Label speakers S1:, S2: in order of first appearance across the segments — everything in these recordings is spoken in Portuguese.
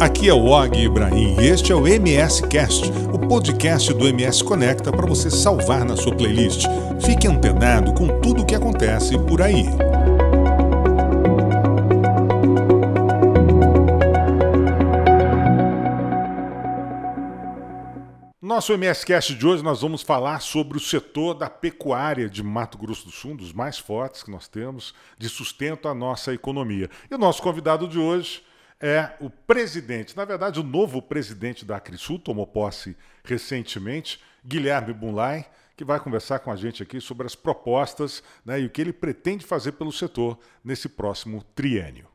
S1: Aqui é o Og Ibrahim e este é o MS Cast, o podcast do MS Conecta para você salvar na sua playlist. Fique antenado com tudo o que acontece por aí. Nosso MSCast de hoje nós vamos falar sobre o setor da pecuária de Mato Grosso do Sul, um dos mais fortes que nós temos, de sustento à nossa economia. E o nosso convidado de hoje é o presidente, na verdade, o novo presidente da Acrisul, tomou posse recentemente, Guilherme Bunlai, que vai conversar com a gente aqui sobre as propostas né, e o que ele pretende fazer pelo setor nesse próximo triênio.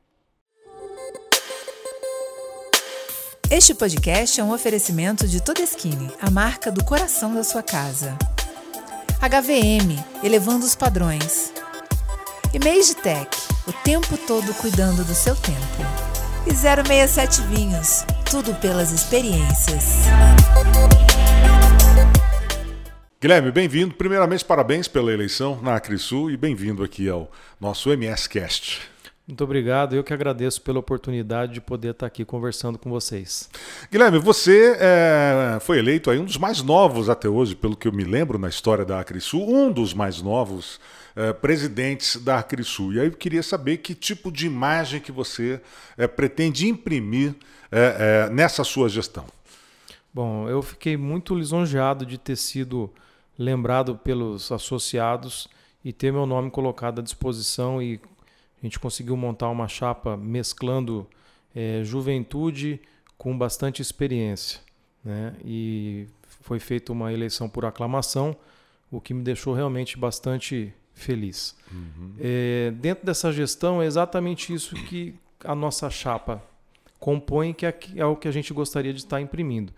S2: Este podcast é um oferecimento de Todeskine, a marca do coração da sua casa. HVM, elevando os padrões. E Mage Tech, o tempo todo cuidando do seu tempo e 067 Vinhos. Tudo pelas experiências.
S1: Guilherme, bem-vindo. Primeiramente, parabéns pela eleição na Acrisul e bem-vindo aqui ao nosso MS Cast.
S3: Muito obrigado, eu que agradeço pela oportunidade de poder estar aqui conversando com vocês.
S1: Guilherme, você é, foi eleito aí um dos mais novos até hoje, pelo que eu me lembro na história da Acrisul, um dos mais novos é, presidentes da Acrisul. E aí eu queria saber que tipo de imagem que você é, pretende imprimir é, é, nessa sua gestão.
S3: Bom, eu fiquei muito lisonjeado de ter sido lembrado pelos associados e ter meu nome colocado à disposição e a gente conseguiu montar uma chapa mesclando juventude com bastante experiência. Né? E foi feita uma eleição por aclamação, o que me deixou realmente bastante feliz. Uhum. É, dentro dessa gestão é exatamente isso que a nossa chapa compõe, que é, é o que a gente gostaria de estar imprimindo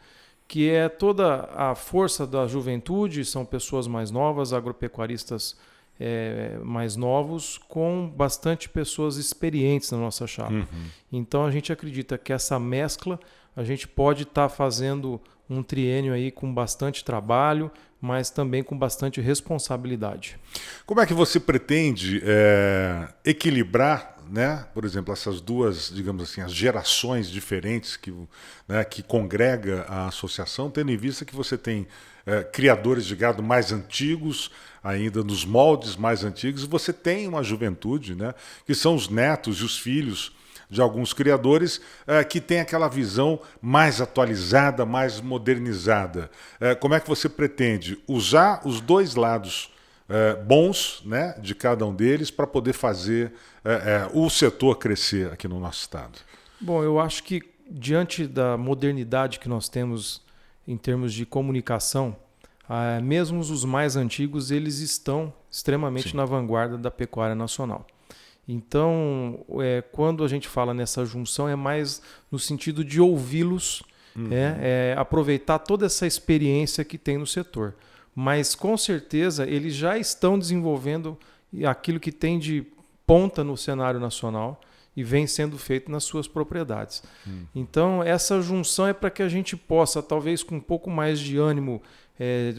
S3: que é toda a força da juventude, são pessoas mais novas, agropecuaristas é, mais novos com bastante pessoas experientes na nossa chapa. Uhum. Então a gente acredita que essa mescla a gente pode estar tá fazendo um triênio aí com bastante trabalho, mas também com bastante responsabilidade.
S1: Como é que você pretende é, equilibrar, né, por exemplo, essas duas, digamos assim, as gerações diferentes que, né, que congrega a associação, tendo em vista que você tem é, criadores de gado mais antigos, ainda nos moldes mais antigos, você tem uma juventude, né, que são os netos e os filhos de alguns criadores é, que tem aquela visão mais atualizada, mais modernizada. É, como é que você pretende usar os dois lados é, bons né, de cada um deles para poder fazer o setor crescer aqui no nosso estado?
S3: Bom, eu acho que diante da modernidade que nós temos em termos de comunicação, ah, mesmo os mais antigos, eles estão extremamente Sim. na vanguarda da pecuária nacional. Então, é, quando a gente fala nessa junção, é mais no sentido de ouvi-los, uhum. é, é, aproveitar toda essa experiência que tem no setor. Mas, com certeza, eles já estão desenvolvendo aquilo que tem de ponta no cenário nacional e vem sendo feito nas suas propriedades. Uhum. Então, essa junção é para que a gente possa, talvez com um pouco mais de ânimo é,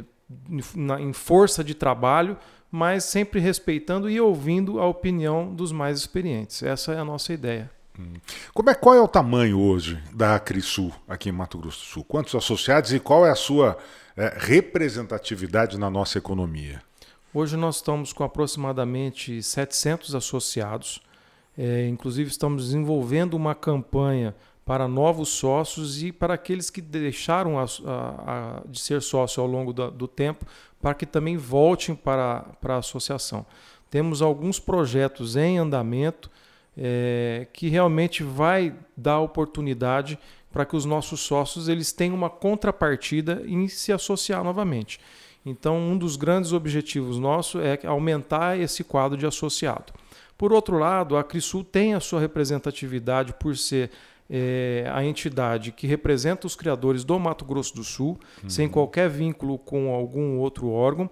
S3: na, em força de trabalho, mas sempre respeitando e ouvindo a opinião dos mais experientes. Essa é a nossa ideia.
S1: Hum. Como é, qual é o tamanho hoje da Acrisul aqui em Mato Grosso do Sul? Quantos associados e qual é a sua é, representatividade na nossa economia?
S3: Hoje nós estamos com aproximadamente 700 associados. É, inclusive estamos desenvolvendo uma campanha para novos sócios e para aqueles que deixaram a, a, a, de ser sócio ao longo do, do tempo, para que também voltem para, para a associação. Temos alguns projetos em andamento é, que realmente vai dar oportunidade para que os nossos sócios eles tenham uma contrapartida em se associar novamente. Então, um dos grandes objetivos nossos é aumentar esse quadro de associado. Por outro lado, a Crisul tem a sua representatividade por ser é, a entidade que representa os criadores do Mato Grosso do Sul, uhum. sem qualquer vínculo com algum outro órgão.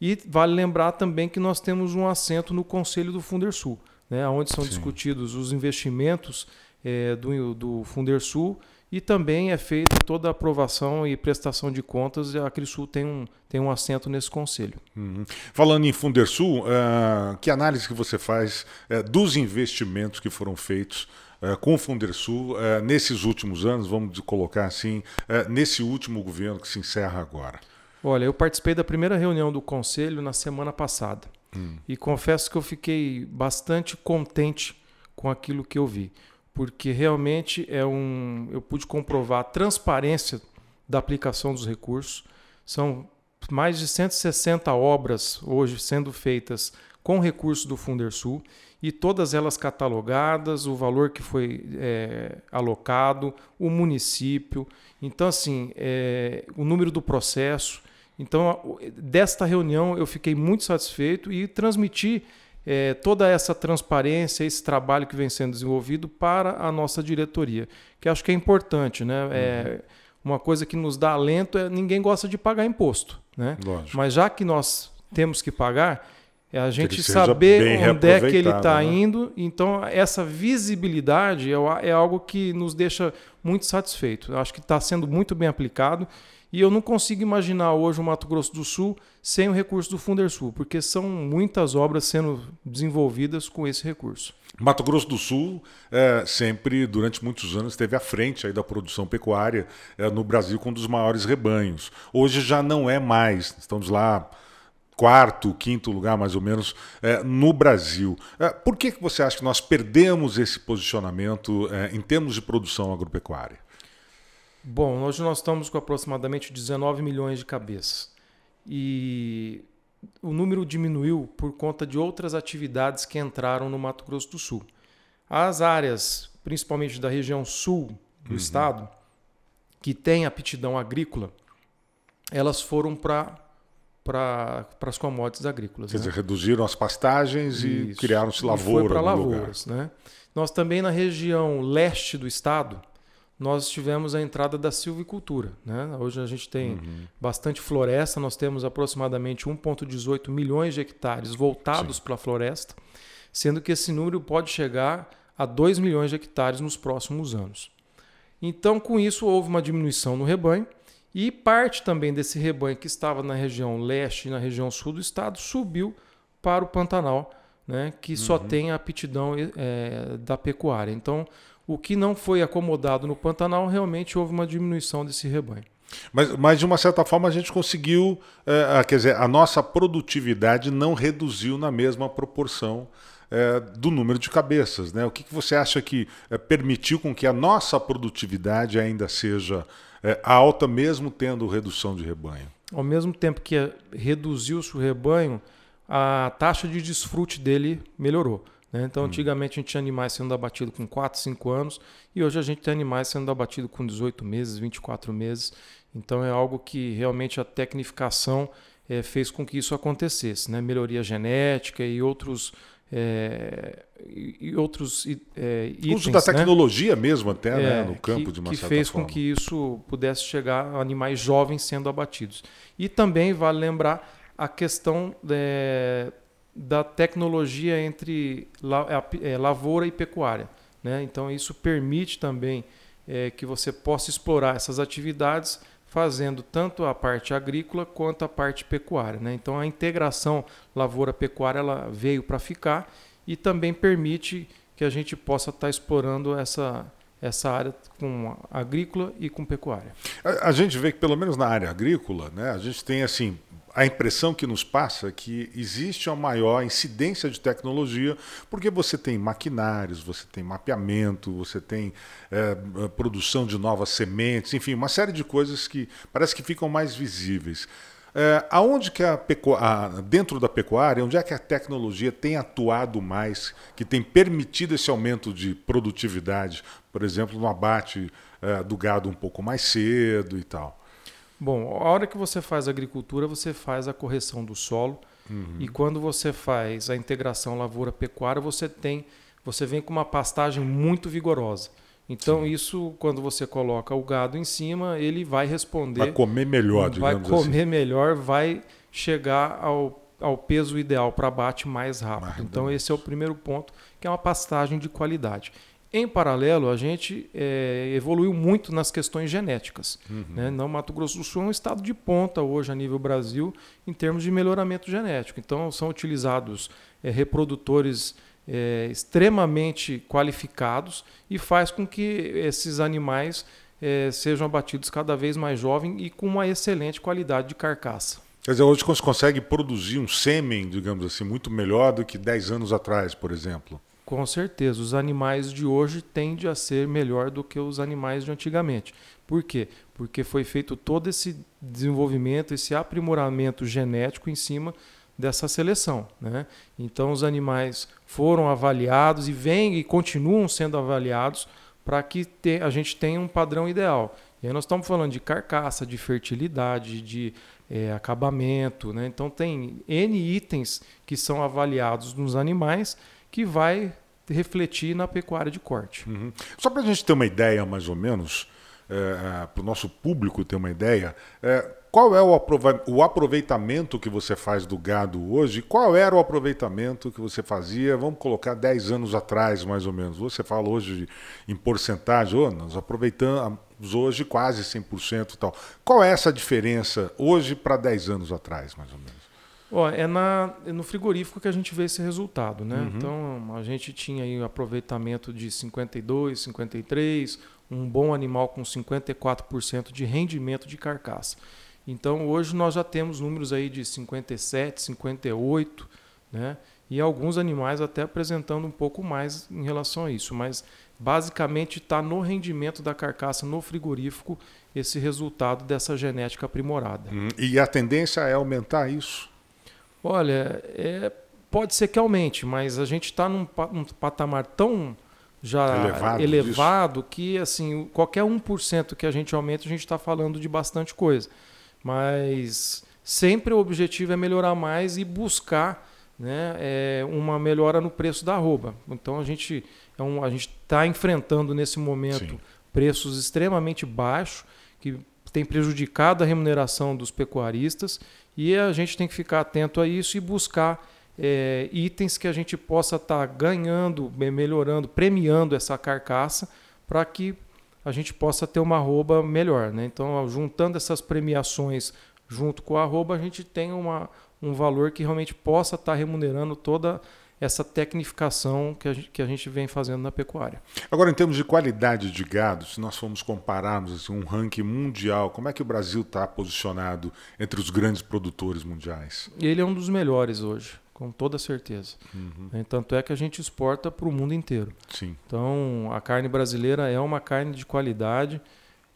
S3: E vale lembrar também que nós temos um assento no Conselho do Fundersul, né, onde são Sim. discutidos os investimentos é, do, do Fundersul e também é feita toda a aprovação e prestação de contas e a Crisul tem um, tem um assento nesse conselho.
S1: Uhum. Falando em Fundersul, uh, que análise que você faz uh, dos investimentos que foram feitos com o Fundersul é, nesses últimos anos, vamos colocar assim, é, nesse último governo que se encerra agora?
S3: Olha, eu participei da primeira reunião do Conselho na semana passada hum. e confesso que eu fiquei bastante contente com aquilo que eu vi, porque realmente é um, eu pude comprovar a transparência da aplicação dos recursos. São mais de 160 obras hoje sendo feitas com recursos do Fundersul e todas elas catalogadas, o valor que foi é, alocado, o município. Então, assim, é, o número do processo. Então, desta reunião eu fiquei muito satisfeito e transmiti é, toda essa transparência, esse trabalho que vem sendo desenvolvido para a nossa diretoria, que acho que é importante. Né? É, uhum. uma coisa que nos dá alento é ninguém gosta de pagar imposto. Né? Mas já que nós temos que pagar, é a gente saber onde é que ele está né? indo. Então, essa visibilidade é, é algo que nos deixa muito satisfeito. Eu acho que está sendo muito bem aplicado. E eu não consigo imaginar hoje o Mato Grosso do Sul sem o recurso do Fundersul, porque são muitas obras sendo desenvolvidas com esse recurso.
S1: Mato Grosso do Sul é, sempre, durante muitos anos, esteve à frente aí da produção pecuária é, no Brasil com um dos maiores rebanhos. Hoje já não é mais. Estamos lá quarto, quinto lugar, mais ou menos, é, no Brasil. É, por que, que você acha que nós perdemos esse posicionamento é, em termos de produção agropecuária?
S3: Bom, hoje nós estamos com aproximadamente 19 milhões de cabeças. E o número diminuiu por conta de outras atividades que entraram no Mato Grosso do Sul. As áreas, principalmente da região sul do uhum. estado, que têm aptidão agrícola, elas foram para para as commodities agrícolas.
S1: Quer
S3: né?
S1: dizer, reduziram as pastagens Isso. e criaram-se lavouras.
S3: para lavouras. Né? Nós também na região leste do estado, nós tivemos a entrada da silvicultura. Né? Hoje a gente tem uhum. bastante floresta, nós temos aproximadamente 1,18 milhões de hectares voltados para a floresta, sendo que esse número pode chegar a 2 milhões de hectares nos próximos anos. Então, com isso, houve uma diminuição no rebanho e parte também desse rebanho que estava na região leste e na região sul do estado subiu para o Pantanal, né, que uhum. só tem a aptidão é, da pecuária. Então, o que não foi acomodado no Pantanal, realmente houve uma diminuição desse rebanho.
S1: Mas, mas de uma certa forma a gente conseguiu, é, quer dizer, a nossa produtividade não reduziu na mesma proporção é, do número de cabeças. Né? O que, que você acha que é, permitiu com que a nossa produtividade ainda seja é, alta, mesmo tendo redução de rebanho?
S3: Ao mesmo tempo que reduziu-se o rebanho, a taxa de desfrute dele melhorou. Né? Então, hum. antigamente a gente tinha animais sendo abatidos com 4, 5 anos e hoje a gente tem animais sendo abatidos com 18 meses, 24 meses. Então, é algo que realmente a tecnificação é, fez com que isso acontecesse. Né? Melhoria genética e outros é, e outros é, itens.
S1: Uso da né? tecnologia né? mesmo até né? é, no campo
S3: que,
S1: de uma
S3: que fez
S1: forma.
S3: com que isso pudesse chegar a animais jovens sendo abatidos. E também vale lembrar a questão é, da tecnologia entre é, lavoura e pecuária. Né? Então isso permite também é, que você possa explorar essas atividades fazendo tanto a parte agrícola quanto a parte pecuária. Né? Então a integração lavoura-pecuária ela veio para ficar e também permite que a gente possa estar tá explorando essa, essa área com agrícola e com pecuária.
S1: A, a, gente vê que pelo menos na área agrícola, né, a gente tem assim a impressão que nos passa é que existe uma maior incidência de tecnologia, porque você tem maquinários, você tem mapeamento, você tem é, produção de novas sementes, enfim, uma série de coisas que parece que ficam mais visíveis. É, aonde que a pecuária, dentro da pecuária, onde é que a tecnologia tem atuado mais, que tem permitido esse aumento de produtividade, por exemplo, no abate é, do gado um pouco mais cedo e tal?
S3: Bom, a hora que você faz agricultura, você faz a correção do solo. Uhum. E quando você faz a integração lavoura-pecuária, você tem, você vem com uma pastagem muito vigorosa. Então Sim. isso, quando você coloca o gado em cima, ele vai responder.
S1: Vai comer melhor,
S3: Vai comer assim. melhor, vai chegar ao, ao peso ideal para abate mais rápido. então esse é o primeiro ponto, que é uma pastagem de qualidade. Em paralelo, a gente é, evoluiu muito nas questões genéticas. Uhum. Né? Não, Mato Grosso do Sul é um estado de ponta hoje a nível Brasil em termos de melhoramento genético. Então, são utilizados é, reprodutores é, extremamente qualificados e faz com que esses animais é, sejam abatidos cada vez mais jovens e com uma excelente qualidade de carcaça.
S1: Quer dizer, hoje você consegue produzir um sêmen, digamos assim, muito melhor do que 10 anos atrás, por exemplo.
S3: Com certeza, os animais de hoje tendem a ser melhor do que os animais de antigamente. Por quê? Porque foi feito todo esse desenvolvimento, esse aprimoramento genético em cima dessa seleção. Né? Então, os animais foram avaliados e vêm e continuam sendo avaliados para que te, a gente tenha um padrão ideal. E aí nós estamos falando de carcaça, de fertilidade, de é, acabamento. Né? Então, tem N itens que são avaliados nos animais que vai refletir na pecuária de corte.
S1: Uhum. Só para a gente ter uma ideia, mais ou menos, é, é para o nosso público ter uma ideia, é, qual é o aproveitamento que você faz do gado hoje? Qual era o aproveitamento que você fazia, vamos colocar 10 anos atrás, mais ou menos? Você fala hoje em porcentagem, oh, nós aproveitamos hoje quase 100% e tal. Qual é essa diferença hoje para 10 anos atrás, mais ou menos?
S3: Ó, é, na, é no frigorífico que a gente vê esse resultado, né? Uhum. Então a gente tinha aí um aproveitamento de 52, 53, um bom animal com 54% de rendimento de carcaça. Então hoje nós já temos números aí de 57, 58, né? E alguns animais até apresentando um pouco mais em relação a isso, mas basicamente está no rendimento da carcaça no frigorífico esse resultado dessa genética aprimorada.
S1: Uhum. E a tendência é aumentar isso?
S3: Olha, é, pode ser que aumente, mas a gente está num, num, patamar tão já elevado, elevado que assim qualquer 1% que a gente aumenta, a gente está falando de bastante coisa. Mas sempre o objetivo é melhorar mais e buscar né, é, uma melhora no preço da arroba. Então a gente é um, a está enfrentando nesse momento Sim. preços extremamente baixos que tem prejudicado a remuneração dos pecuaristas e a gente tem que ficar atento a isso e buscar é, itens que a gente possa estar tá ganhando, melhorando, premiando essa carcaça para que a gente possa ter uma arroba melhor. Né? Então, juntando essas premiações junto com a arroba, a gente tem uma, um valor que realmente possa estar tá remunerando toda essa tecnificação que a, gente, que a gente vem fazendo na pecuária.
S1: Agora, em termos de qualidade de gado, se nós formos compararmos assim, um ranking mundial, como é que o Brasil está posicionado entre os grandes produtores mundiais?
S3: Ele é um dos melhores hoje, com toda certeza. Uhum. É, tanto é que a gente exporta para o mundo inteiro.
S1: Sim.
S3: Então, a carne brasileira é uma carne de qualidade,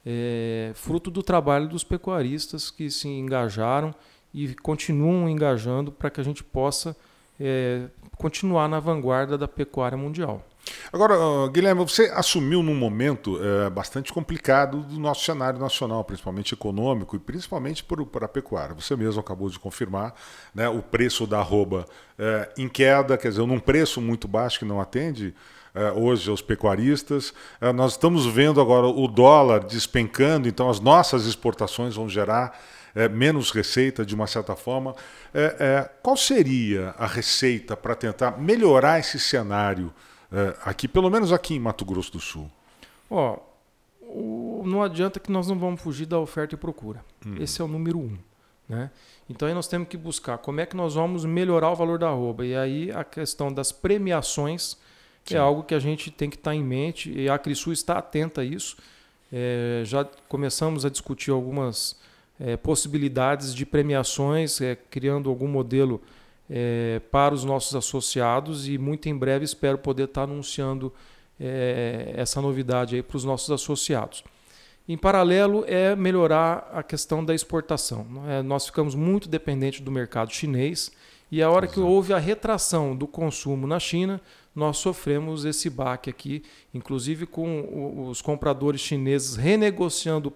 S3: é, fruto do trabalho dos pecuaristas que se engajaram e continuam engajando para que a gente possa é, continuar na vanguarda da pecuária mundial.
S1: Agora, Guilherme, você assumiu num momento é, bastante complicado do nosso cenário nacional, principalmente econômico e principalmente para a pecuária. Você mesmo acabou de confirmar né, o preço da arroba é, em queda, quer dizer, num preço muito baixo que não atende é, hoje aos pecuaristas. É, nós estamos vendo agora o dólar despencando, então as nossas exportações vão gerar é, menos receita de uma certa forma. É, é, qual seria a receita para tentar melhorar esse cenário é, aqui, pelo menos aqui em Mato Grosso do Sul?
S3: Ó, o, não adianta que nós não vamos fugir da oferta e procura. Hum. Esse é o número um. Né? Então aí nós temos que buscar como é que nós vamos melhorar o valor da arroba. E aí a questão das premiações é Sim. é algo que a gente tem que estar em mente e a Crisul está atenta a isso. É, já começamos a discutir algumas é, possibilidades de premiações, é, criando algum modelo é, para os nossos associados e muito em breve espero poder estar anunciando é, essa novidade aí para os nossos associados. Em paralelo é melhorar a questão da exportação. É? Nós ficamos muito dependentes do mercado chinês e a hora que houve a retração do consumo na China, nós sofremos esse baque aqui, inclusive com os compradores chineses renegociando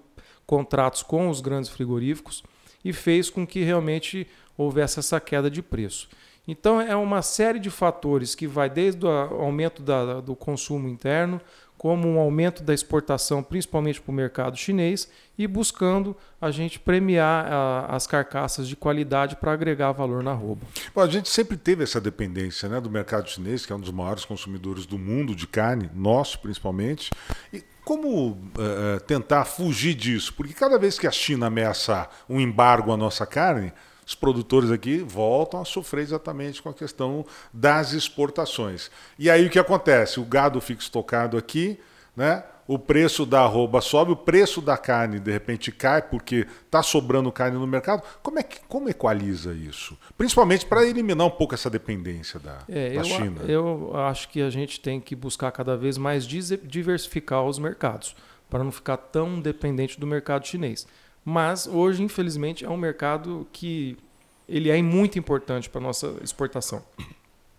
S3: contratos com os grandes frigoríficos e fez com que realmente houvesse essa queda de preço. Então é uma série de fatores que vai desde o aumento da, do consumo interno, como um aumento da exportação, principalmente para o mercado chinês, e buscando a gente premiar a, as carcaças de qualidade para agregar valor na roupa.
S1: Bom, a gente sempre teve essa dependência né, do mercado chinês, que é um dos maiores consumidores do mundo de carne, nosso principalmente. E como uh, tentar fugir disso? Porque cada vez que a China ameaçar um embargo à nossa carne, os produtores aqui voltam a sofrer exatamente com a questão das exportações. E aí o que acontece? O gado fica estocado aqui, né? O preço da arroba sobe, o preço da carne de repente cai porque está sobrando carne no mercado. Como é que como equaliza isso? Principalmente para eliminar um pouco essa dependência da,
S3: é,
S1: da
S3: eu,
S1: China.
S3: Eu acho que a gente tem que buscar cada vez mais diversificar os mercados para não ficar tão dependente do mercado chinês. Mas hoje, infelizmente, é um mercado que ele é muito importante para a nossa exportação.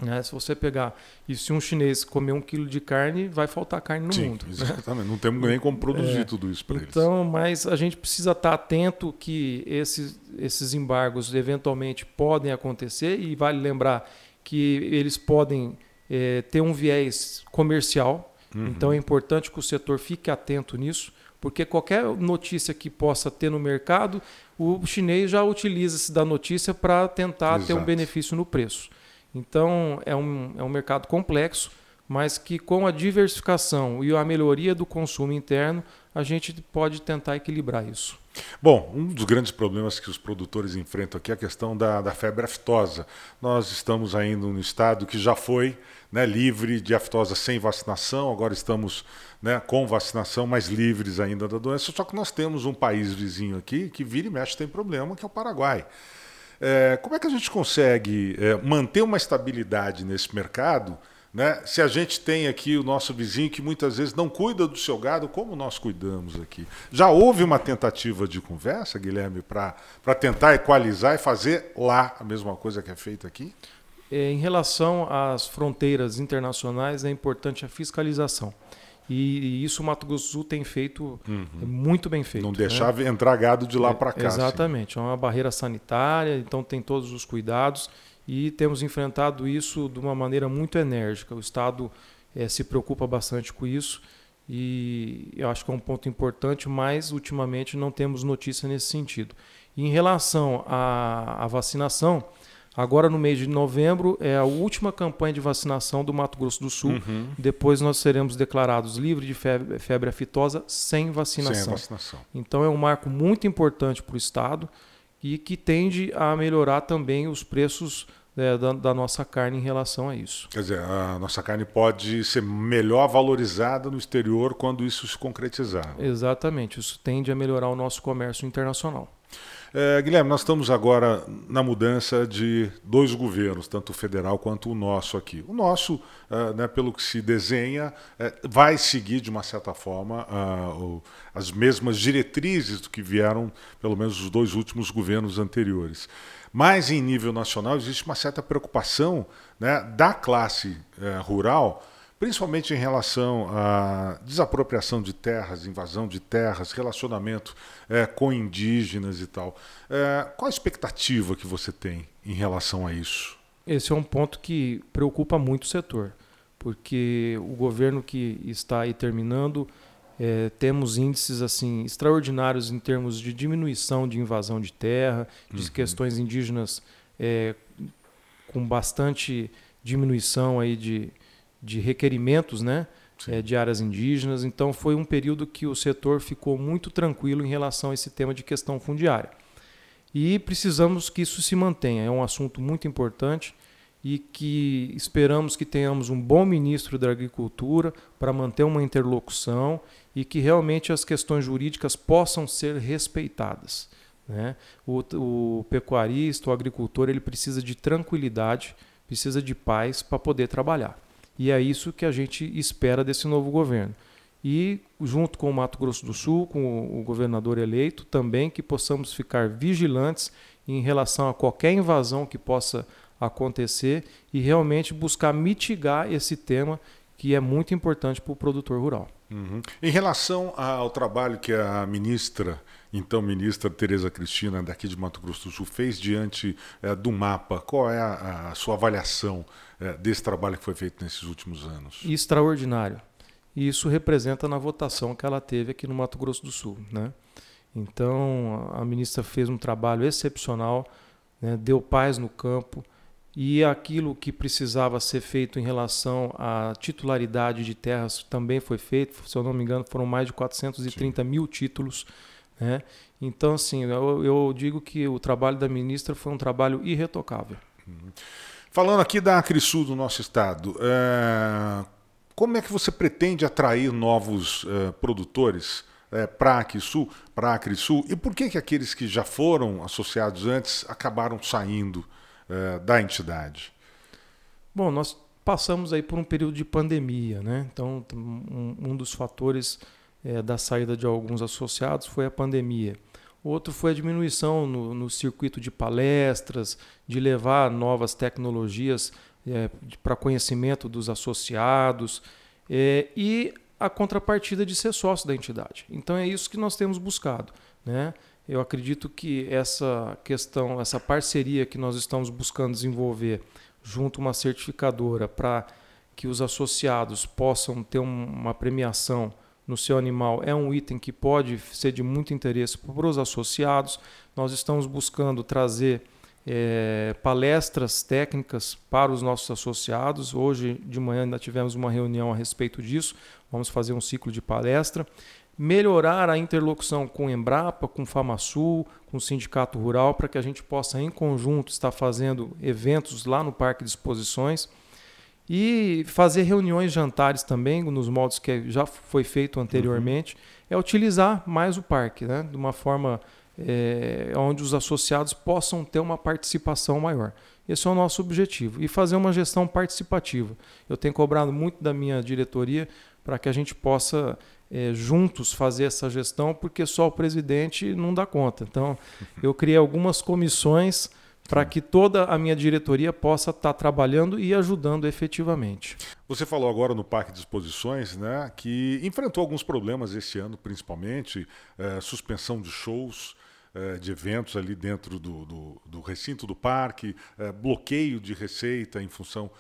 S3: Né? Se você pegar e se um chinês comer um quilo de carne, vai faltar carne no
S1: Sim,
S3: mundo. Né?
S1: Exatamente. Né? Não temos nem como produzir é, tudo isso para
S3: eles. Então, mas a gente precisa estar atento que esses, esses embargos eventualmente podem acontecer e vale lembrar que eles podem é, ter um viés comercial. Uhum. Então é importante que o setor fique atento nisso, porque qualquer notícia que possa ter no mercado, o chinês já utiliza-se da notícia para tentar Exato. ter um benefício no preço. Então, é um, é um mercado complexo, mas que com a diversificação e a melhoria do consumo interno, a gente pode tentar equilibrar isso.
S1: Bom, um dos grandes problemas que os produtores enfrentam aqui é a questão da, da febre aftosa. Nós estamos ainda no estado que já foi né, livre de aftosa sem vacinação, agora estamos né, com vacinação, mas livres ainda da doença. Só que nós temos um país vizinho aqui que vira e mexe tem problema, que é o Paraguai. É, como é que a gente consegue é, manter uma estabilidade nesse mercado? Né? Se a gente tem aqui o nosso vizinho que muitas vezes não cuida do seu gado, como nós cuidamos aqui? Já houve uma tentativa de conversa, Guilherme, para tentar equalizar e fazer lá a mesma coisa que é feita aqui?
S3: É, em relação às fronteiras internacionais, é importante a fiscalização. E, isso o Mato Grosso do Sul tem feito uhum. muito bem feito.
S1: Não deixar né? entrar gado de lá para cá.
S3: Exatamente, assim. é uma barreira sanitária, então tem todos os cuidados e temos enfrentado isso de uma maneira muito enérgica. O Estado é, se preocupa bastante com isso e eu acho que é um ponto importante, mas ultimamente não temos notícia nesse sentido. E em relação à, à vacinação, Agora, no mês de novembro, é a última campanha de vacinação do Mato Grosso do Sul. Uhum. Depois nós seremos declarados livres de febre, febre aftosa sem vacinação. Sem vacinação. Então, é um marco muito importante para o Estado e que tende a melhorar também os preços é, da, da, nossa carne em relação a isso.
S1: Quer dizer, a nossa carne pode ser melhor valorizada no exterior quando isso se concretizar.
S3: Exatamente, isso tende a melhorar o nosso comércio internacional.
S1: É, Guilherme, nós estamos agora na mudança de dois governos, tanto o federal quanto o nosso aqui. O nosso, uh, né, pelo que se desenha, uh, vai seguir, de uma certa forma, uh, as mesmas diretrizes do que vieram, pelo menos, os dois últimos governos anteriores. Mas, em nível nacional, existe uma certa preocupação né, da classe eh, rural principalmente em relação à desapropriação de terras, invasão de terras, relacionamento é, com indígenas e tal. É, qual a expectativa que você tem em relação a isso?
S3: Esse é um ponto que preocupa muito o setor, porque o governo que está aí terminando é, temos índices assim extraordinários em termos de diminuição de invasão de terra, de uhum. questões indígenas é, com bastante diminuição aí de, de requerimentos né, é, de áreas indígenas. Então, foi um período que o setor ficou muito tranquilo em relação a esse tema de questão fundiária. E precisamos que isso se mantenha. É um assunto muito importante e que esperamos que tenhamos um bom ministro da Agricultura para manter uma interlocução e que realmente as questões jurídicas possam ser respeitadas. Né? O, o pecuarista, o agricultor, ele precisa de tranquilidade, precisa de paz para poder trabalhar. E é isso que a gente espera desse novo governo. E, junto com o Mato Grosso do Sul, com o governador eleito, também que possamos ficar vigilantes em relação a qualquer invasão que possa acontecer e realmente buscar mitigar esse tema que é muito importante para o produtor rural.
S1: Uhum. Em relação ao trabalho que a ministra, então ministra Tereza Cristina, daqui de Mato Grosso do Sul, fez diante é, do mapa, qual é a, a sua avaliação é, desse trabalho que foi feito nesses últimos anos?
S3: Extraordinário. E isso representa na votação que ela teve aqui no Mato Grosso do Sul. Né? Então, a ministra fez um trabalho excepcional, né? deu paz no campo e aquilo que precisava ser feito em relação à titularidade de terras também foi feito. Se eu não me engano, foram mais de 430 Sim. mil títulos Né? Então, assim, eu, eu, digo que o trabalho da ministra foi um trabalho irretocável.
S1: Uhum. Falando aqui da Acrisul do nosso estado, é... como é que você pretende atrair novos é, produtores é, para a Acrisul, para a Acrisul? E por que, que aqueles que já foram associados antes acabaram saindo é, da entidade?
S3: Bom, nós passamos aí por um período de pandemia, né? Então, um, um dos fatores é, da saída de alguns associados foi a pandemia. Outro foi a diminuição no, no circuito de palestras, de levar novas tecnologias é, para conhecimento dos associados é, e a contrapartida de ser sócio da entidade. Então é isso que nós temos buscado. Né? Eu acredito que essa questão, essa parceria que nós estamos buscando desenvolver junto a uma certificadora para que os associados possam ter uma premiação no seu animal é um item que pode ser de muito interesse para os associados. Nós estamos buscando trazer é, palestras técnicas para os nossos associados. Hoje de manhã ainda tivemos uma reunião a respeito disso. Vamos fazer um ciclo de palestra. Melhorar a interlocução com o Embrapa, com o FamaSul, com o Sindicato Rural, para que a gente possa, em conjunto, estar fazendo eventos lá no Parque de Exposições e fazer reuniões, jantares também, nos modos que já foi feito anteriormente, uhum. é utilizar mais o parque, né? de uma forma é, onde os associados possam ter uma participação maior. Esse é o nosso objetivo. E fazer uma gestão participativa. Eu tenho cobrado muito da minha diretoria para que a gente possa é, juntos fazer essa gestão, porque só o presidente não dá conta. Então, eu criei algumas comissões para que toda a minha diretoria possa estar tá trabalhando e ajudando efetivamente.
S1: Você falou agora no Parque de Exposições, né, que enfrentou alguns problemas esse ano, principalmente é, suspensão de shows, é, de eventos ali dentro do, do, do recinto do parque, é, bloqueio de receita em função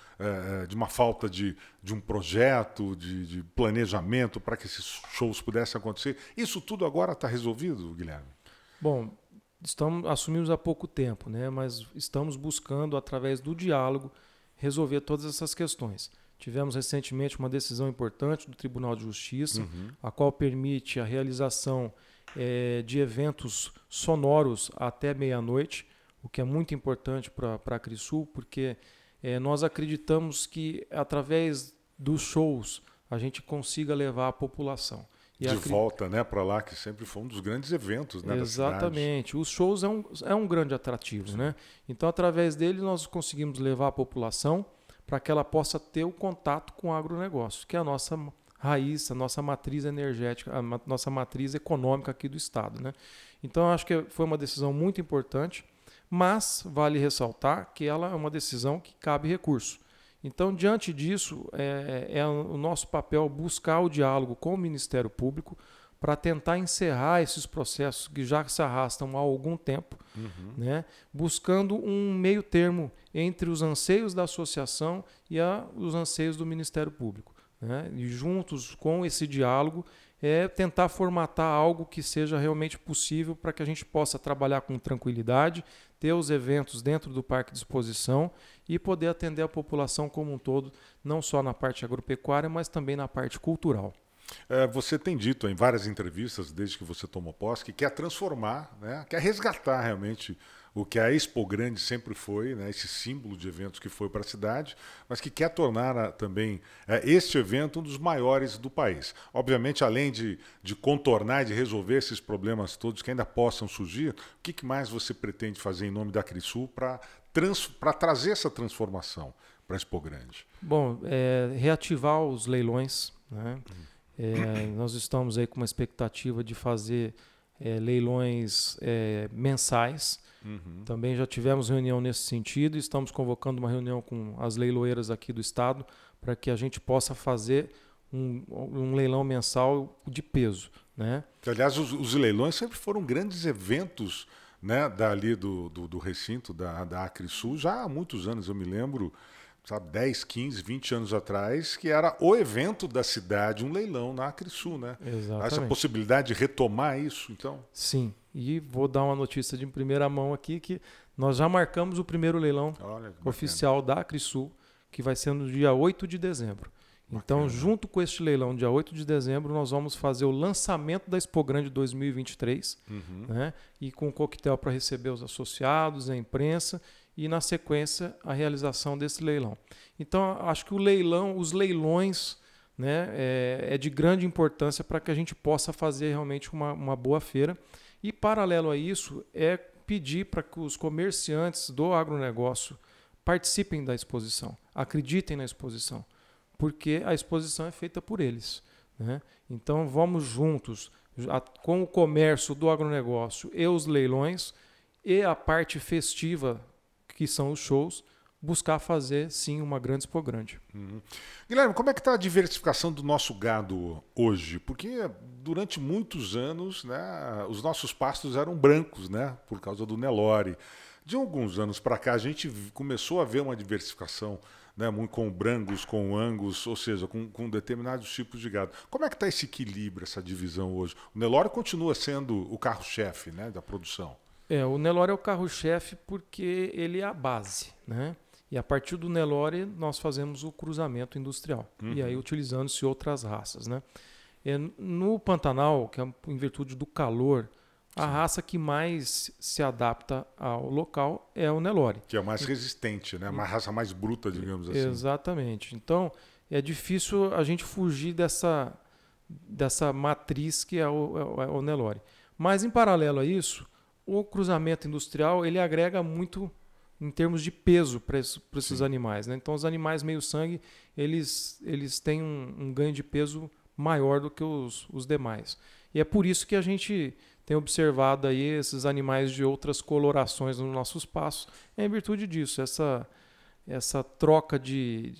S1: de uma falta de, de um projeto, de, de planejamento para que esses shows pudessem acontecer. Isso tudo agora está resolvido, Guilherme?
S3: Bom, estamos assumimos há pouco tempo, né? Mas estamos buscando através do diálogo resolver todas essas questões. Tivemos recentemente uma decisão importante do Tribunal de Justiça, uhum. a qual permite a realização é, de eventos sonoros até meia-noite, o que é muito importante para a Crisul, porque é, nós acreditamos que através dos shows a gente consiga levar a população.
S1: E de volta né, para lá, que sempre foi um dos grandes eventos né,
S3: Exatamente. Os shows é um, é um grande atrativo. Né? Então, através dele, nós conseguimos levar a população para que ela possa ter o contato com o agronegócio, que é a nossa raiz, a nossa matriz energética, a nossa matriz econômica aqui do Estado. Né? Então, acho que foi uma decisão muito importante, mas vale ressaltar que ela é uma decisão que cabe recurso. Então, diante disso, é, é, o nosso papel buscar o diálogo com o Ministério Público para tentar encerrar esses processos que já se arrastam há algum tempo, uhum. né? buscando um meio termo entre os anseios da associação e a, os anseios do Ministério Público. Né? E juntos com esse diálogo, é tentar formatar algo que seja realmente possível para que a gente possa trabalhar com tranquilidade, ter os eventos dentro do parque de exposição e poder atender a população como um todo, não só na parte agropecuária, mas também na parte cultural.
S1: É, você tem dito em várias entrevistas, desde que você tomou posse, que quer transformar, né, quer resgatar realmente o que a Expo Grande sempre foi, né, esse símbolo de eventos que foi para a cidade, mas que quer tornar também é, este evento um dos maiores do país. Obviamente, além de, de contornar e de resolver esses problemas todos que ainda possam surgir, o que, que mais você pretende fazer em nome da Crisul para trazer essa transformação para a Expo Grande?
S3: Bom, é, reativar os leilões. Né? É, nós estamos aí com uma expectativa de fazer é, leilões é, mensais Uhum. Também já tivemos reunião nesse sentido e estamos convocando uma reunião com as leiloeiras aqui do estado para que a gente possa fazer um, um leilão mensal de peso. Né?
S1: Aliás, os, os leilões sempre foram grandes eventos né, dali do, do, do recinto da, da Sul já há muitos anos, eu me lembro sabe, 10, 15, 20 anos atrás, que era o evento da cidade, um leilão na Acrisul, né?
S3: Exatamente.
S1: Essa possibilidade de retomar isso, então?
S3: Sim. E vou dar uma notícia de primeira mão aqui que nós já marcamos o primeiro leilão oficial da Acrisul, que vai ser no dia 8 de dezembro. Então, Bacana. junto com este leilão, dia 8 de dezembro, nós vamos fazer o lançamento da Expo Grande 2023, uhum. né? e com um coquetel para receber os associados, a imprensa, e na sequência a realização desse leilão. Então, acho que o leilão, os leilões, né, é, é de grande importância para que a gente possa fazer realmente uma, uma boa feira. E paralelo a isso, é pedir para que os comerciantes do agronegócio participem da exposição, acreditem na exposição porque a exposição é feita por eles. Né? Então vamos juntos com o comércio do agronegócio e os leilões e a parte festiva, que são os shows, buscar fazer sim uma grande expo grande.
S1: Uhum. Guilherme, como é que está a diversificação do nosso gado hoje? Porque durante muitos anos né, os nossos pastos eram brancos, né, por causa do Nelore. De alguns anos para cá a gente começou a ver uma diversificação né, com brangos, com angus, ou seja, com, com determinados tipos de gado. Como é que está esse equilíbrio, essa divisão hoje? O Nelore continua sendo o carro-chefe né, da produção.
S3: É, o Nelore é o carro-chefe porque ele é a base, né? E a partir do Nelore nós fazemos o cruzamento industrial. Uhum. E aí utilizando-se outras raças, né? É, no Pantanal, que é em virtude do calor, a raça que mais se adapta ao local é o Nelore.
S1: Que é mais resistente, né? Uma raça mais bruta, digamos assim.
S3: Exatamente. Então, é difícil a gente fugir dessa, dessa matriz que é o, é o é Nelore. Mas, em paralelo a isso, o cruzamento industrial ele agrega muito em termos de peso para esses, animais. Né? Então, os animais meio-sangue eles, eles têm um, um, ganho de peso maior do que os, os demais. E é por isso que a gente tem observado aí esses animais de outras colorações nos nossos passos, é em virtude disso, essa, essa troca de,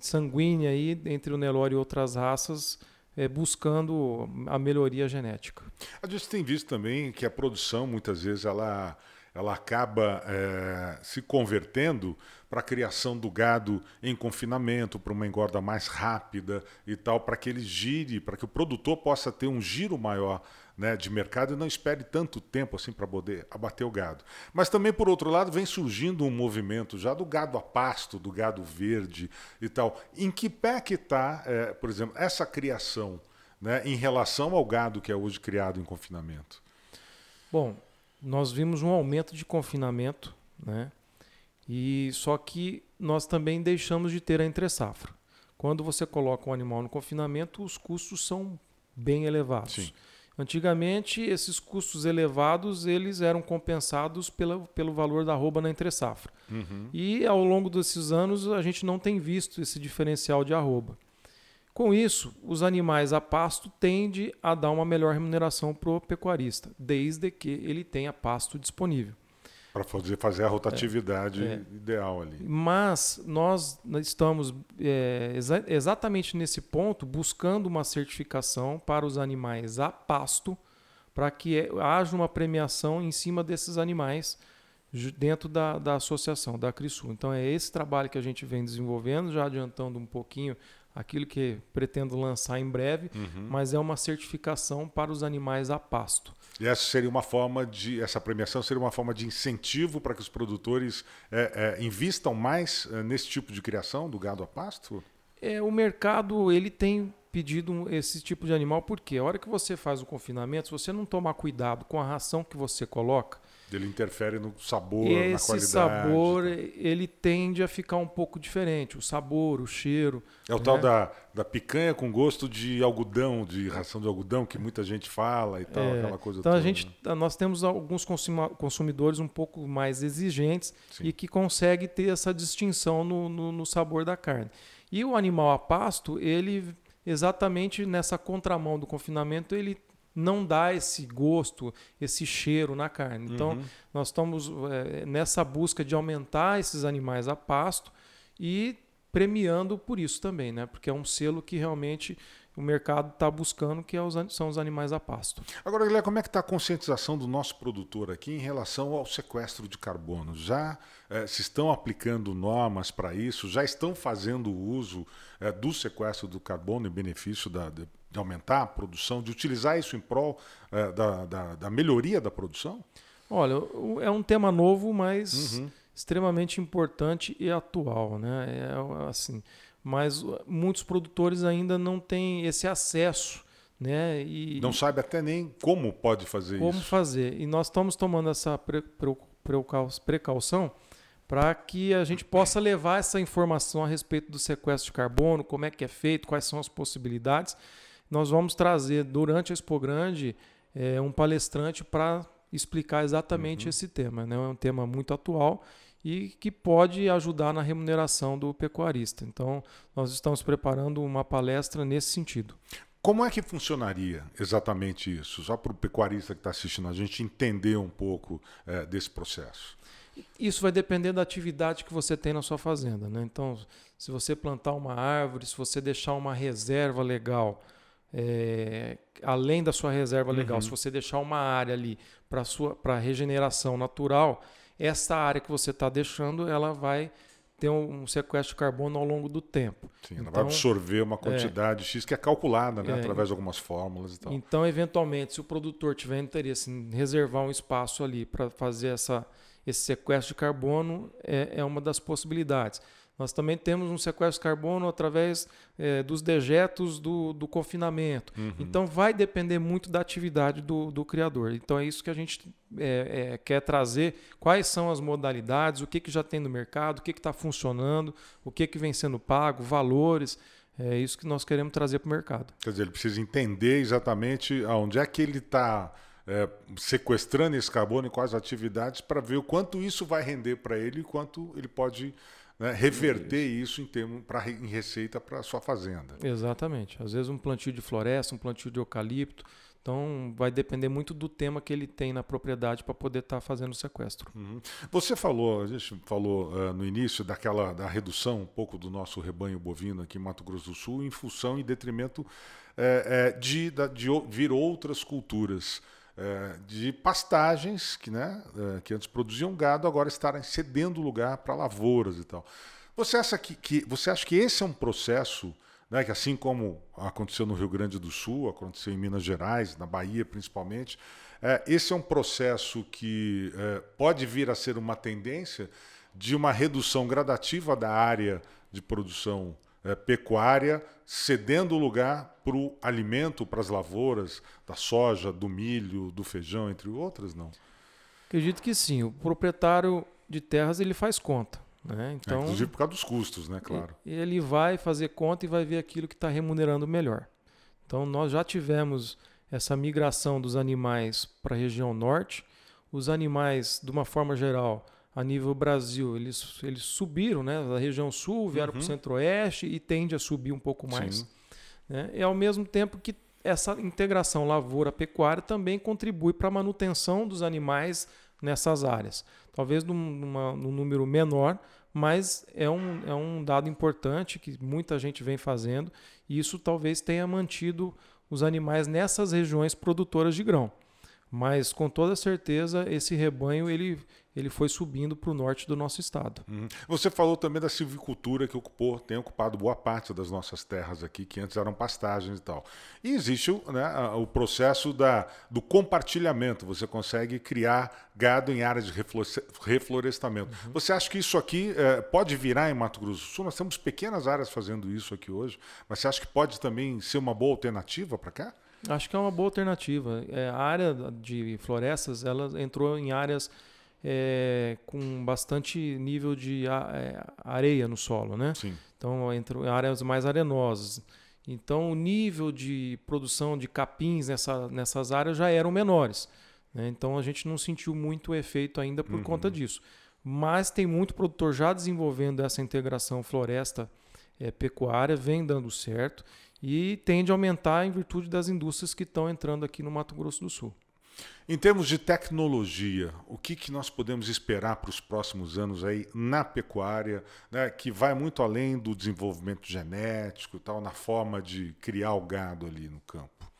S3: sanguínea aí entre o Nelore e outras raças, é, buscando a melhoria genética.
S1: A gente tem visto também que a produção, muitas vezes, ela ela acaba é, se convertendo para a criação do gado em confinamento, para uma engorda mais rápida e tal, para que ele gire, para que o produtor possa ter um giro maior né, de mercado e não espere tanto tempo assim para poder abater o gado. Mas também, por outro lado, vem surgindo um movimento já do gado a pasto, do gado verde e tal. Em que pé que está, é, por exemplo, essa criação né, em relação ao gado que é hoje criado em confinamento?
S3: Bom, nós vimos um aumento de confinamento, né? E só que nós também deixamos de ter a entre safra. Quando você coloca um animal no confinamento, os custos são bem elevados. Sim. Antigamente, esses custos elevados eles eram compensados pela, pelo valor da arroba na entre safra. Uhum. E ao longo desses anos a gente não tem visto esse diferencial de arroba. Com isso, os animais a pasto tendem a dar uma melhor remuneração para o pecuarista, desde que ele tenha pasto disponível.
S1: Para fazer, fazer a rotatividade é, é. ideal ali.
S3: Mas nós estamos é, exa exatamente nesse ponto buscando uma certificação para os animais a pasto, para que é, haja uma premiação em cima desses animais dentro da, da associação, da CRISU. Então é esse trabalho que a gente vem desenvolvendo, já adiantando um pouquinho aquilo que pretendo lançar em breve, uhum. mas é uma certificação para os animais a pasto.
S1: E essa seria uma forma de essa premiação seria uma forma de incentivo para que os produtores é, é, invistam mais é, nesse tipo de criação do gado a pasto?
S3: É, o mercado ele tem pedido esse tipo de animal porque a hora que você faz o confinamento, se você não tomar cuidado com a ração que você coloca,
S1: ele interfere no sabor,
S3: Esse
S1: na qualidade.
S3: Esse sabor, ele tende a ficar um pouco diferente. O sabor, o cheiro.
S1: É o né? tal da, da picanha com gosto de algodão, de ração de algodão, que muita gente fala e tal, é, aquela coisa
S3: Então
S1: toda,
S3: a gente, né? nós temos alguns consumidores um pouco mais exigentes Sim. e que conseguem ter essa distinção no, no, no sabor da carne. E o animal a pasto, ele exatamente nessa contramão do confinamento, ele não dá esse gosto, esse cheiro na carne. Então, uhum. nós estamos é, nessa busca de aumentar esses animais a pasto e premiando por isso também, né? Porque é um selo que realmente o mercado está buscando, que é são os animais a pasto.
S1: Agora, Guilherme, como é que está a conscientização do nosso produtor aqui em relação ao sequestro de carbono? Já eh, se estão aplicando normas para isso? Já estão fazendo uso eh, do sequestro do carbono em benefício da, de, de, aumentar a produção, de utilizar isso em prol eh, da, da, da, melhoria da produção?
S3: Olha, é um tema novo, mas uhum. extremamente importante e atual, né? É assim mas uh, muitos produtores ainda não têm esse acesso. Né? E,
S1: não sabe até nem como pode fazer
S3: como
S1: isso.
S3: Como fazer. E nós estamos tomando essa precaução para que a gente possa levar essa informação a respeito do sequestro de carbono, como é que é feito, quais são as possibilidades. Nós vamos trazer durante a Expo Grande é, um palestrante para explicar exatamente uhum. esse tema. Né? É um tema muito atual e que pode ajudar na remuneração do pecuarista. Então, nós estamos preparando uma palestra nesse sentido.
S1: Como é que funcionaria exatamente isso? Só para o pecuarista que está assistindo a gente entender um pouco é, desse processo.
S3: Isso vai depender da atividade que você tem na sua fazenda. Né? Então, se você plantar uma árvore, se você deixar uma reserva legal, é, além da sua reserva legal, uhum. se você deixar uma área ali para regeneração natural, essa área que você está deixando, ela vai ter um sequestro de carbono ao longo do tempo.
S1: Sim, ela então, vai absorver uma quantidade é, X que é calculada né, é, através de algumas fórmulas e tal.
S3: Então, eventualmente, se o produtor tiver interesse em reservar um espaço ali para fazer essa, esse sequestro de carbono, é, é uma das possibilidades. Nós também temos um sequestro de carbono através é, dos dejetos do, do confinamento. Uhum. Então, vai depender muito da atividade do, do criador. Então, é isso que a gente é, é, quer trazer. Quais são as modalidades, o que, que já tem no mercado, o que está funcionando, o que, que vem sendo pago, valores. É isso que nós queremos trazer para o mercado.
S1: Quer dizer, ele precisa entender exatamente aonde é que ele está é, sequestrando esse carbono e quais atividades para ver o quanto isso vai render para ele e quanto ele pode né, reverter isso, em, termo, pra, em receita para a sua fazenda.
S3: Exatamente. Às vezes um plantio de floresta, um plantio de eucalipto. Então vai depender muito do tema que ele tem na propriedade para poder estar tá fazendo o sequestro.
S1: Uhum. Você falou, a gente falou uh, no início daquela da redução um pouco do nosso rebanho bovino aqui em Mato Grosso do Sul em função e detrimento é, é, de, de vir outras culturas de pastagens que, né, é, que antes produziam gado, agora estarem cedendo lugar para lavouras e tal. Você acha que, que, você acha que esse é um processo né, que, assim como aconteceu no Rio Grande do Sul, aconteceu em Minas Gerais, na Bahia principalmente, é, esse é um processo que é, pode vir a ser uma tendência de uma redução gradativa da área de produção é, pecuária, cedendo lugar para o alimento, para as lavouras, da soja, do milho, do feijão, entre outras, não?
S3: Acredito que sim. O proprietário de terras ele faz conta. Né? Então,
S1: é, inclusive por causa dos custos, né? Claro.
S3: Ele vai fazer conta e vai ver aquilo que está remunerando melhor. Então nós já tivemos essa migração dos animais para a região norte. Os animais, de uma forma geral, a nível Brasil, eles, eles subiram, né? Da região sul, vieram uhum. para o centro-oeste e tende a subir um pouco mais. Né? E ao mesmo tempo que essa integração lavoura-pecuária também contribui para a manutenção dos animais nessas áreas. Talvez num, numa, num número menor, mas é um, é um dado importante que muita gente vem fazendo e isso talvez tenha mantido os animais nessas regiões produtoras de grão. Mas com toda certeza esse rebanho ele, ele foi subindo para o norte do nosso estado.
S1: Uhum. Você falou também da silvicultura que ocupou, tem ocupado boa parte das nossas terras aqui, que antes eram pastagens e tal. E existe né, o processo da, do compartilhamento. Você consegue criar gado em áreas de reflorestamento. Uhum. Você acha que isso aqui é, pode virar em Mato Grosso do Sul? Nós temos pequenas áreas fazendo isso aqui hoje, mas você acha que pode também ser uma boa alternativa para cá?
S3: Acho que é uma boa alternativa. É, a área de florestas ela entrou em áreas é, com bastante nível de é, areia no solo, né?
S1: Sim.
S3: Então entrou em áreas mais arenosas. Então o nível de produção de capins nessa, nessas áreas já eram menores. Né? Então a gente não sentiu muito efeito ainda por uhum. conta disso. Mas tem muito produtor já desenvolvendo essa integração floresta é, pecuária, vem dando certo e tende a aumentar em virtude das indústrias que estão entrando aqui no Mato Grosso do Sul.
S1: Em termos de tecnologia, o que, que nós podemos esperar para os próximos anos aí na pecuária, né, que vai muito além do desenvolvimento genético, tal, na forma de criar o gado ali no campo?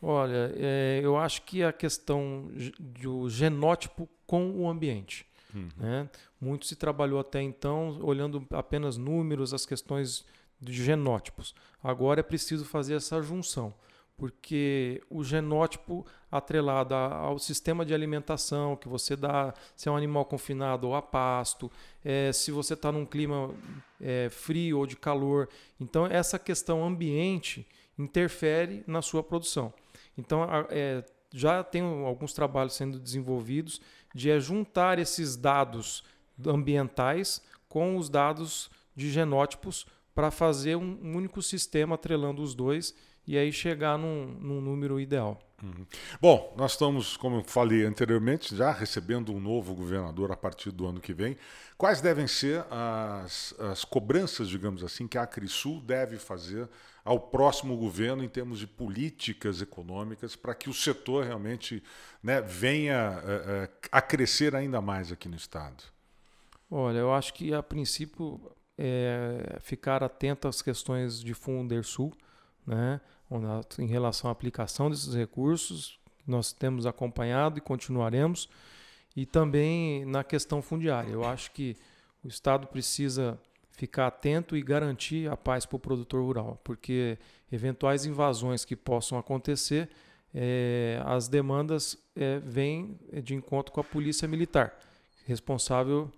S3: Olha, é, eu acho que a questão do genótipo com o ambiente. Uhum. Né? Muito se trabalhou até então olhando apenas números, as questões de genótipos. Agora é preciso fazer essa junção. Porque o genótipo atrelado ao sistema de alimentação que você dá, se é um animal confinado ou a pasto, é, se você está num clima é, frio ou de calor. Então, essa questão ambiente interfere na sua produção. Então, é, já tem alguns trabalhos sendo desenvolvidos de é, juntar esses dados ambientais com os dados de genótipos para fazer um único sistema atrelando os dois e aí chegar num, num número ideal.
S1: Uhum. Bom, nós estamos, como eu falei anteriormente, já recebendo um novo governador a partir do ano que vem. Quais devem ser as, as cobranças, digamos assim, que a Acrisul deve fazer ao próximo governo em termos de políticas econômicas para que o setor realmente né, venha é, a crescer ainda mais aqui no Estado?
S3: Olha, eu acho que a princípio é ficar atento às questões de Fundersul, né, em relação à aplicação desses recursos, nós temos acompanhado e continuaremos, e também na questão fundiária. Eu acho que o Estado precisa ficar atento e garantir a paz para o produtor rural, porque eventuais invasões que possam acontecer, é, as demandas é, vêm de encontro com a polícia militar, responsável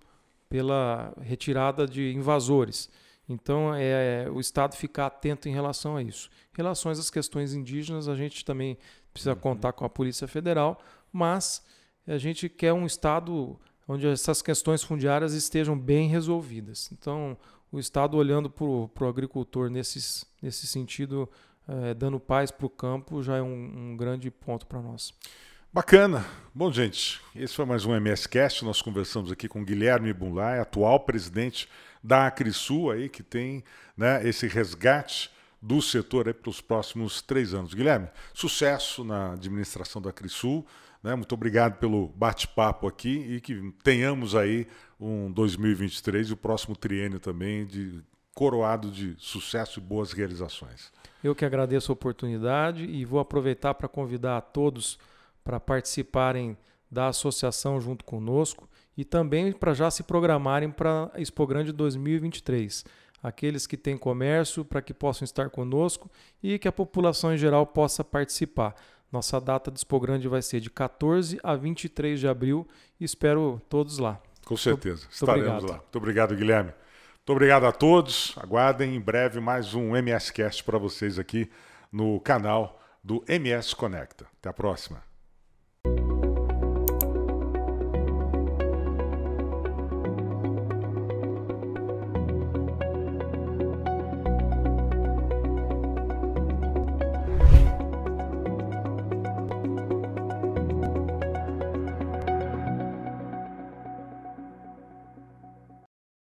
S3: pela retirada de invasores. Então, é, o Estado ficar atento em relação a isso. Em relação às questões indígenas, a gente também precisa uhum. contar com a Polícia Federal, mas a gente quer um Estado onde essas questões fundiárias estejam bem resolvidas. Então, o Estado olhando para o agricultor nesse, nesse sentido, é, dando paz para o campo, já é um, um grande ponto para nós.
S1: Bacana. Bom, gente, esse foi mais um MSCast. Nós conversamos aqui com Guilherme Bunlai, atual presidente da Acrisul, aí, que tem né, esse resgate do setor para os próximos três anos. Guilherme, sucesso na administração da Acrisul. Né? Muito obrigado pelo bate-papo aqui e que tenhamos aí um 2023 e o próximo triênio também de coroado de sucesso e boas realizações.
S3: Eu que agradeço a oportunidade e vou aproveitar para convidar a todos para participarem da associação junto conosco e também para já se programarem para a Expo Grande 2023. Aqueles que têm comércio, para que possam estar conosco e que a população em geral possa participar. Nossa data de Expo Grande vai ser de 14 a 23 de abril e espero todos lá.
S1: Com certeza, muito, estaremos obrigado. lá. Muito obrigado, Guilherme. Muito obrigado a todos. Aguardem em breve mais um MS Cast para vocês aqui no canal do MS Conecta. Até a próxima.